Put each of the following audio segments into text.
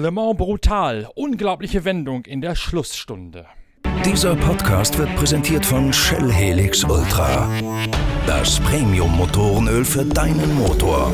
Le Mans brutal, unglaubliche Wendung in der Schlussstunde. Dieser Podcast wird präsentiert von Shell Helix Ultra. Das Premium-Motorenöl für deinen Motor.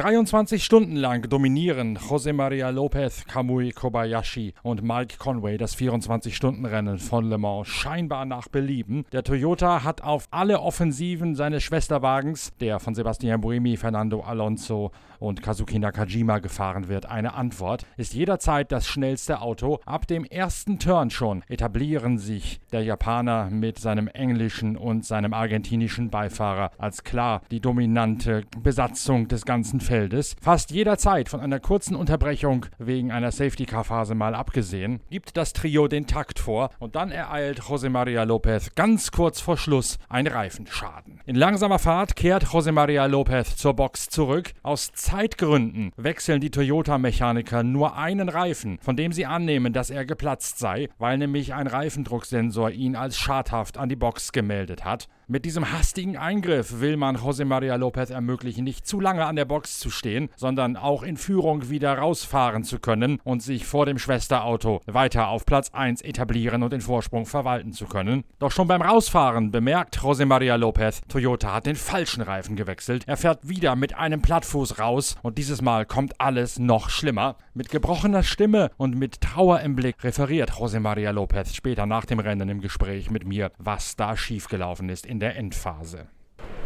23 Stunden lang dominieren José María López, Kamui Kobayashi und Mike Conway das 24-Stunden-Rennen von Le Mans scheinbar nach Belieben. Der Toyota hat auf alle Offensiven seines Schwesterwagens, der von Sebastian Buemi, Fernando Alonso und Kazuki Nakajima gefahren wird, eine Antwort. Ist jederzeit das schnellste Auto. Ab dem ersten Turn schon etablieren sich der Japaner mit seinem englischen und seinem argentinischen Beifahrer als klar die dominante Besatzung des ganzen Feldes. Fast jederzeit von einer kurzen Unterbrechung wegen einer Safety-Car-Phase mal abgesehen, gibt das Trio den Takt vor und dann ereilt José María López ganz kurz vor Schluss ein Reifenschaden. In langsamer Fahrt kehrt José María López zur Box zurück. Aus Zeitgründen wechseln die Toyota-Mechaniker nur einen Reifen, von dem sie annehmen, dass er geplatzt sei, weil nämlich ein Reifendrucksensor ihn als schadhaft an die Box gemeldet hat. Mit diesem hastigen Eingriff will man José María López ermöglichen, nicht zu lange an der Box zu stehen, sondern auch in Führung wieder rausfahren zu können und sich vor dem Schwesterauto weiter auf Platz 1 etablieren und den Vorsprung verwalten zu können. Doch schon beim Rausfahren bemerkt José María López, Toyota hat den falschen Reifen gewechselt. Er fährt wieder mit einem Plattfuß raus und dieses Mal kommt alles noch schlimmer. Mit gebrochener Stimme und mit Trauer im Blick referiert José María López später nach dem Rennen im Gespräch mit mir, was da schiefgelaufen ist in der Endphase.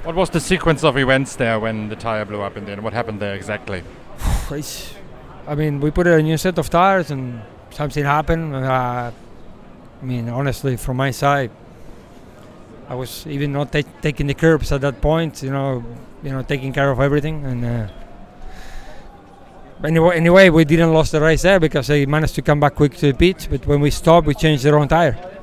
What was the sequence of events there when the tire blew up in there? What happened there exactly? I mean, we put a new set of tires and something happened. Uh, I mean, honestly, from my side, I was even not ta- taking the curbs at that point. You know, you know, taking care of everything. And uh, anyway, anyway, we didn't lose the race there because they managed to come back quick to the pit. But when we stopped, we changed the wrong tire.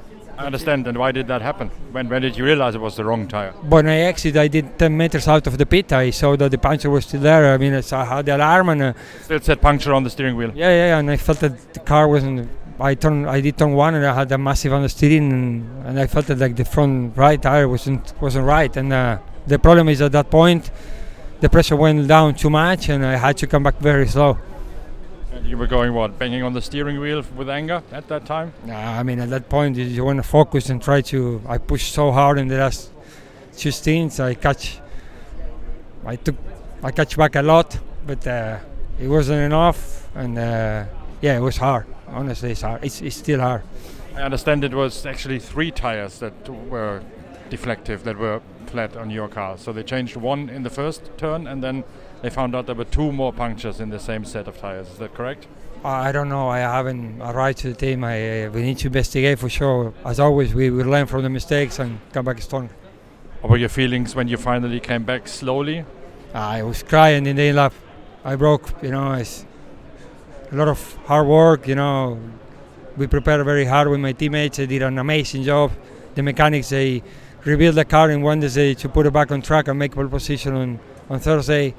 I understand. And why did that happen? When, when did you realize it was the wrong tire? When I exited, I did 10 meters out of the pit. I saw that the puncture was still there. I mean, it's, I had the alarm and uh, Still said puncture on the steering wheel. yeah, yeah, yeah, and I felt that the car wasn't. I turned, I did turn one, and I had a massive understeering, and, and I felt that like the front right tire wasn't wasn't right. And uh, the problem is at that point, the pressure went down too much, and I had to come back very slow. And you were going what? Banging on the steering wheel with anger at that time? Uh, I mean, at that point, you, you want to focus and try to. I pushed so hard in the last two stints. I catch. I took. I catch back a lot, but uh, it wasn't enough, and uh, yeah, it was hard. Honestly, it's hard. It's, it's still hard. I understand it was actually three tires that were deflective, that were flat on your car. So they changed one in the first turn, and then they found out there were two more punctures in the same set of tires. Is that correct? I don't know. I haven't arrived to the team. I, uh, we need to investigate for sure. As always, we will learn from the mistakes and come back strong. What were your feelings when you finally came back slowly? I was crying in the lap. I broke. You know, it's a lot of hard work. You know, we prepared very hard with my teammates. They did an amazing job. The mechanics they rebuilt the car in Wednesday to put it back on track and make pole position on, on Thursday.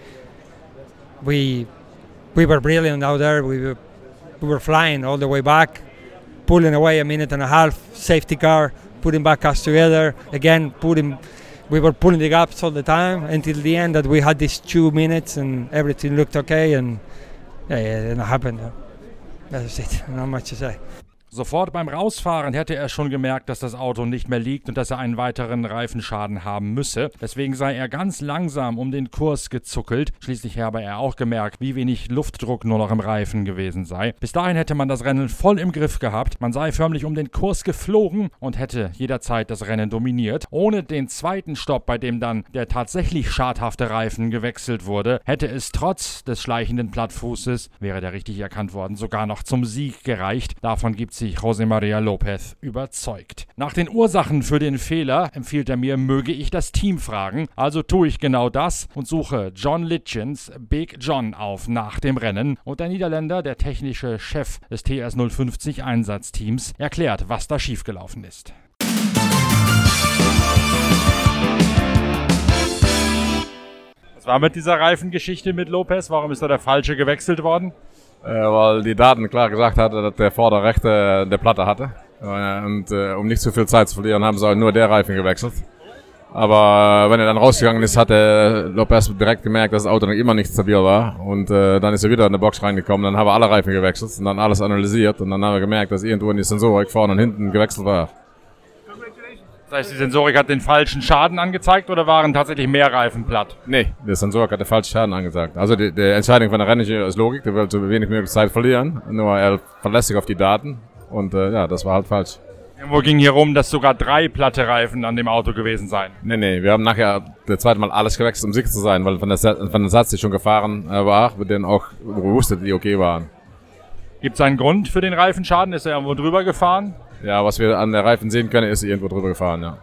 We we were brilliant out there. We were, we were flying all the way back, pulling away a minute and a half. Safety car, putting back us together again. Putting we were pulling the gaps all the time until the end that we had these two minutes and everything looked okay and yeah, yeah and it happened. That's it. Not much to say. Sofort beim Rausfahren hätte er schon gemerkt, dass das Auto nicht mehr liegt und dass er einen weiteren Reifenschaden haben müsse. Deswegen sei er ganz langsam um den Kurs gezuckelt. Schließlich habe er auch gemerkt, wie wenig Luftdruck nur noch im Reifen gewesen sei. Bis dahin hätte man das Rennen voll im Griff gehabt. Man sei förmlich um den Kurs geflogen und hätte jederzeit das Rennen dominiert. Ohne den zweiten Stopp, bei dem dann der tatsächlich schadhafte Reifen gewechselt wurde, hätte es trotz des schleichenden Plattfußes, wäre der richtig erkannt worden, sogar noch zum Sieg gereicht. Davon gibt sich José María López überzeugt. Nach den Ursachen für den Fehler empfiehlt er mir, möge ich das Team fragen. Also tue ich genau das und suche John Litchens Big John auf nach dem Rennen. Und der Niederländer, der technische Chef des TS 050 Einsatzteams, erklärt, was da schiefgelaufen ist. Was war mit dieser Reifengeschichte mit Lopez? Warum ist da der falsche gewechselt worden? Äh, weil die Daten klar gesagt hatte, dass der Vorderrechte der Platte hatte. Äh, und äh, um nicht zu viel Zeit zu verlieren, haben sie halt nur der Reifen gewechselt. Aber wenn er dann rausgegangen ist, hat er Lopez direkt gemerkt, dass das Auto noch immer nicht stabil war. Und äh, dann ist er wieder in die Box reingekommen. Dann haben wir alle Reifen gewechselt und dann alles analysiert. Und dann haben wir gemerkt, dass irgendwo in die Sensorik vorne und hinten gewechselt war. Das heißt, die Sensorik hat den falschen Schaden angezeigt oder waren tatsächlich mehr Reifen platt? Nee, der Sensorik hat den falschen Schaden angesagt. Also die, die Entscheidung von der Renniger ist Logik, der will so wenig möglich Zeit verlieren. Nur er verlässt sich auf die Daten. Und äh, ja, das war halt falsch. Irgendwo ging hier rum, dass sogar drei platte Reifen an dem Auto gewesen seien. Nee, nee, wir haben nachher das zweite Mal alles gewechselt, um sicher zu sein, weil von der, von der Satz, die schon gefahren äh, war, mit denen auch wusste, die okay waren. Gibt es einen Grund für den Reifenschaden? Ist er irgendwo drüber gefahren? Ja, was wir an der Reifen sehen können, ist irgendwo drüber gefahren, ja.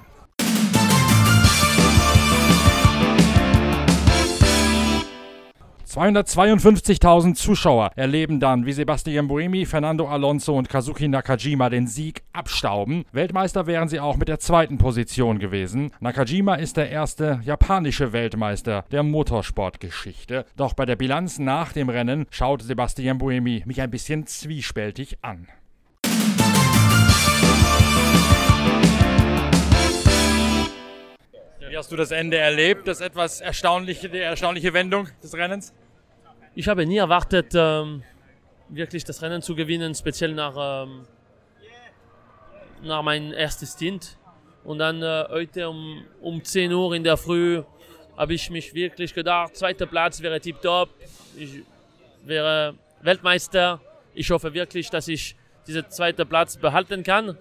252.000 Zuschauer erleben dann, wie Sebastian Buemi, Fernando Alonso und Kazuki Nakajima den Sieg abstauben. Weltmeister wären sie auch mit der zweiten Position gewesen. Nakajima ist der erste japanische Weltmeister der Motorsportgeschichte. Doch bei der Bilanz nach dem Rennen schaut Sebastian Buemi mich ein bisschen zwiespältig an. Wie hast du das Ende erlebt? Das etwas erstaunliche, die erstaunliche Wendung des Rennens? Ich habe nie erwartet, ähm, wirklich das Rennen zu gewinnen, speziell nach, ähm, nach meinem ersten Stint. Und dann äh, heute um, um 10 Uhr in der Früh habe ich mich wirklich gedacht, zweiter Platz wäre tipptopp. Ich wäre Weltmeister. Ich hoffe wirklich, dass ich diesen zweiten Platz behalten kann.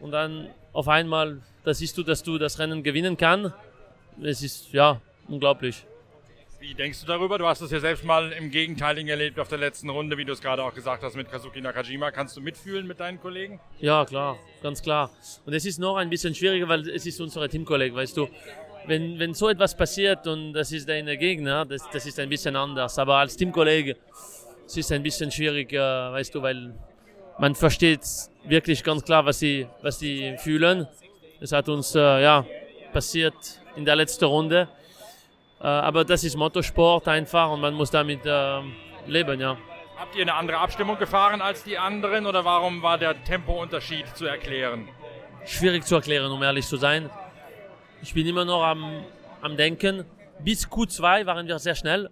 Und dann auf einmal, da siehst du, dass du das Rennen gewinnen kannst. Es ist ja unglaublich. Wie denkst du darüber? Du hast es ja selbst mal im Gegenteiligen erlebt auf der letzten Runde, wie du es gerade auch gesagt hast mit Kazuki Nakajima. Kannst du mitfühlen mit deinen Kollegen? Ja, klar, ganz klar. Und es ist noch ein bisschen schwieriger, weil es ist unsere Teamkollege, weißt du. Wenn, wenn so etwas passiert und das ist dein Gegner, das, das ist ein bisschen anders. Aber als Teamkollege es ist ein bisschen schwierig, weißt du, weil man versteht wirklich ganz klar, was sie, was sie fühlen. Es hat uns äh, ja, passiert in der letzten Runde. Äh, aber das ist Motorsport einfach und man muss damit äh, leben, ja. Habt ihr eine andere Abstimmung gefahren als die anderen oder warum war der Tempounterschied zu erklären? Schwierig zu erklären, um ehrlich zu sein. Ich bin immer noch am, am Denken. Bis Q2 waren wir sehr schnell.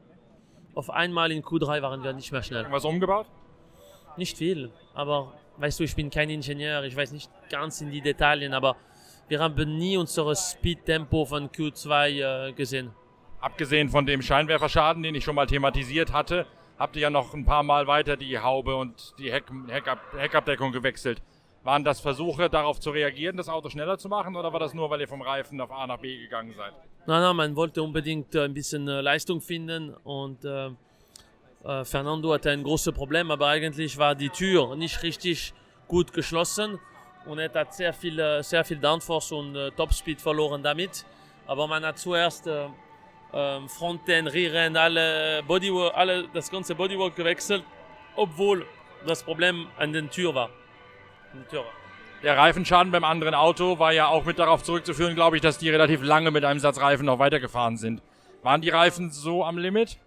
Auf einmal in Q3 waren wir nicht mehr schnell. Was umgebaut? Nicht viel, aber weißt du, ich bin kein Ingenieur, ich weiß nicht ganz in die Details, aber wir haben nie unser Speed-Tempo von Q2 äh, gesehen. Abgesehen von dem Scheinwerferschaden, den ich schon mal thematisiert hatte, habt ihr ja noch ein paar Mal weiter die Haube und die Heck, Heckab, Heckabdeckung gewechselt. Waren das Versuche, darauf zu reagieren, das Auto schneller zu machen, oder war das nur, weil ihr vom Reifen auf A nach B gegangen seid? Nein, nein, man wollte unbedingt äh, ein bisschen äh, Leistung finden und äh, äh, Fernando hatte ein großes Problem, aber eigentlich war die Tür nicht richtig gut geschlossen und er hat sehr viel, äh, sehr viel Downforce und äh, Topspeed verloren damit. Aber man hat zuerst äh, ähm, Fronten, Rearen, alle Bodywork, alle, das ganze Bodywork gewechselt, obwohl das Problem an den Tür war. Tür. Der Reifenschaden beim anderen Auto war ja auch mit darauf zurückzuführen, glaube ich, dass die relativ lange mit einem Satz Reifen noch weitergefahren sind. Waren die Reifen so am Limit?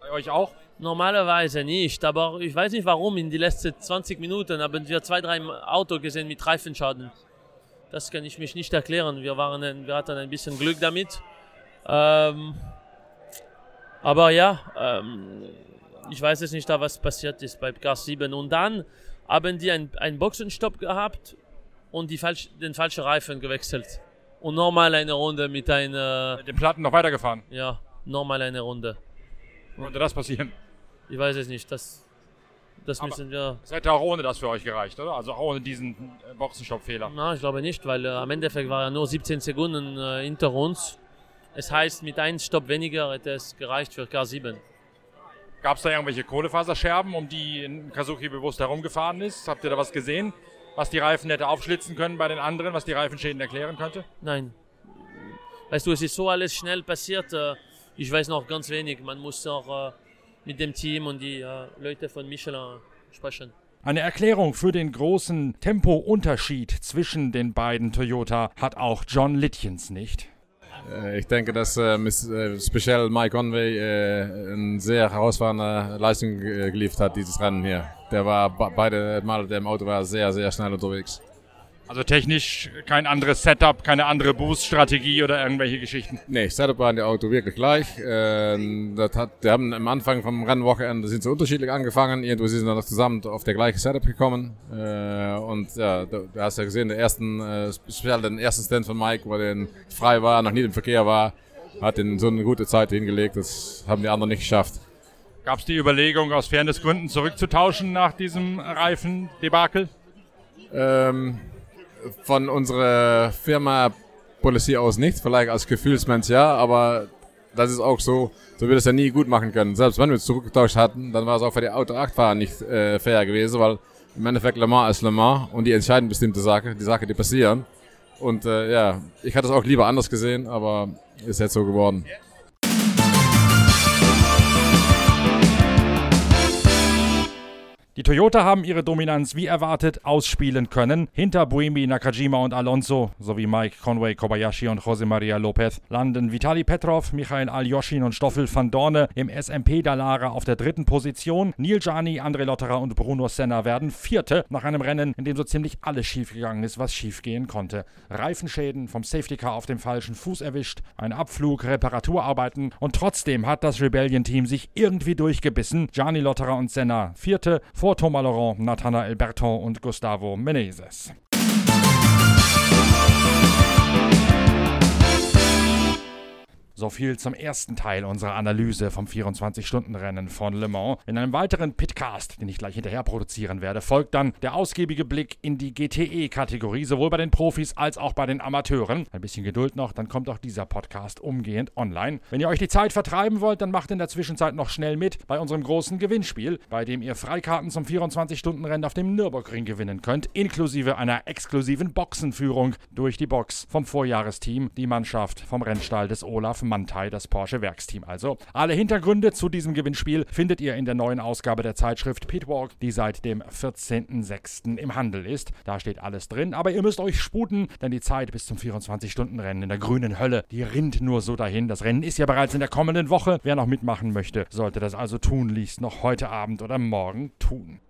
Bei euch auch? Normalerweise nicht, aber ich weiß nicht warum. In den letzten 20 Minuten haben wir zwei, drei Autos gesehen mit Reifenschaden. Das kann ich mich nicht erklären. Wir, waren, wir hatten ein bisschen Glück damit. Ähm, aber ja, ähm, ich weiß jetzt nicht, da was passiert ist bei Gas 7. Und dann haben die einen Boxenstopp gehabt und die falsch, den falschen Reifen gewechselt. Und nochmal eine Runde mit einer. Mit den Platten noch weitergefahren? Ja, nochmal eine Runde. Konnte das passieren? Ich weiß es nicht. Das, das müssen wir. Es hätte auch ohne das für euch gereicht, oder? Also auch ohne diesen äh, Boxenstopp-Fehler. Na, ich glaube nicht, weil äh, am Endeffekt war er nur 17 Sekunden äh, hinter uns. Es heißt, mit einem Stopp weniger hätte es gereicht für K7. Gab es da irgendwelche Kohlefaserscherben, um die Kazuki bewusst herumgefahren ist? Habt ihr da was gesehen, was die Reifen hätte aufschlitzen können bei den anderen, was die Reifenschäden erklären könnte? Nein. Weißt du, es ist so alles schnell passiert. Äh, ich weiß noch ganz wenig. Man muss auch äh, mit dem Team und die äh, Leute von Michelin sprechen. Eine Erklärung für den großen Tempounterschied zwischen den beiden Toyota hat auch John Litjens nicht. Äh, ich denke, dass äh, äh, speziell Mike Conway äh, eine sehr herausfordernde Leistung geliefert hat, dieses Rennen hier. Der war beide Mal, der im Auto war, sehr, sehr schnell unterwegs. Also technisch kein anderes Setup, keine andere Boost-Strategie oder irgendwelche Geschichten. Nee, Setup war in der Auto wirklich gleich. Äh, das hat, wir haben am Anfang vom Rennwochenende sind sie unterschiedlich angefangen. Irgendwo sind sie dann zusammen auf der gleiche Setup gekommen. Äh, und ja, du, du, hast ja gesehen, der ersten, äh, speziell den ersten Stand von Mike, wo der frei war, noch nie im Verkehr war, hat in so eine gute Zeit hingelegt. Das haben die anderen nicht geschafft. Gab es die Überlegung, aus Fairnessgründen zurückzutauschen nach diesem Reifendebakel? Ähm, von unserer Firma Policy aus nicht, vielleicht als Gefühlsmensch ja, aber das ist auch so, so wird es ja nie gut machen können. Selbst wenn wir es zurückgetauscht hatten, dann war es auch für die Auto 8 Fahrer nicht äh, fair gewesen, weil im Endeffekt Le Mans ist Le Mans und die entscheiden bestimmte Sachen, die Sachen, die passieren. Und äh, ja, ich hatte es auch lieber anders gesehen, aber ist jetzt so geworden. Die Toyota haben ihre Dominanz wie erwartet ausspielen können. Hinter Buemi, Nakajima und Alonso sowie Mike Conway, Kobayashi und José María López landen Vitali Petrov, Michael Aljoshin und Stoffel van Dorne im SMP Dallara auf der dritten Position. Neil Gianni, André Lotterer und Bruno Senna werden Vierte nach einem Rennen, in dem so ziemlich alles schiefgegangen ist, was schiefgehen konnte. Reifenschäden vom Safety Car auf dem falschen Fuß erwischt, ein Abflug, Reparaturarbeiten und trotzdem hat das Rebellion-Team sich irgendwie durchgebissen. Gianni Lotterer und Senna Vierte vor vor Laurent, Nathanael Berton und Gustavo Menezes. So viel zum ersten Teil unserer Analyse vom 24-Stunden-Rennen von Le Mans. In einem weiteren Pitcast, den ich gleich hinterher produzieren werde, folgt dann der ausgiebige Blick in die GTE-Kategorie, sowohl bei den Profis als auch bei den Amateuren. Ein bisschen Geduld noch, dann kommt auch dieser Podcast umgehend online. Wenn ihr euch die Zeit vertreiben wollt, dann macht in der Zwischenzeit noch schnell mit bei unserem großen Gewinnspiel, bei dem ihr Freikarten zum 24-Stunden-Rennen auf dem Nürburgring gewinnen könnt, inklusive einer exklusiven Boxenführung durch die Box vom Vorjahresteam, die Mannschaft vom Rennstall des Olaf Mantai, das Porsche Werksteam. Also alle Hintergründe zu diesem Gewinnspiel findet ihr in der neuen Ausgabe der Zeitschrift Pitwalk, die seit dem 14.06. im Handel ist. Da steht alles drin, aber ihr müsst euch sputen, denn die Zeit bis zum 24-Stunden-Rennen in der grünen Hölle, die rinnt nur so dahin. Das Rennen ist ja bereits in der kommenden Woche. Wer noch mitmachen möchte, sollte das also tunlichst noch heute Abend oder morgen tun.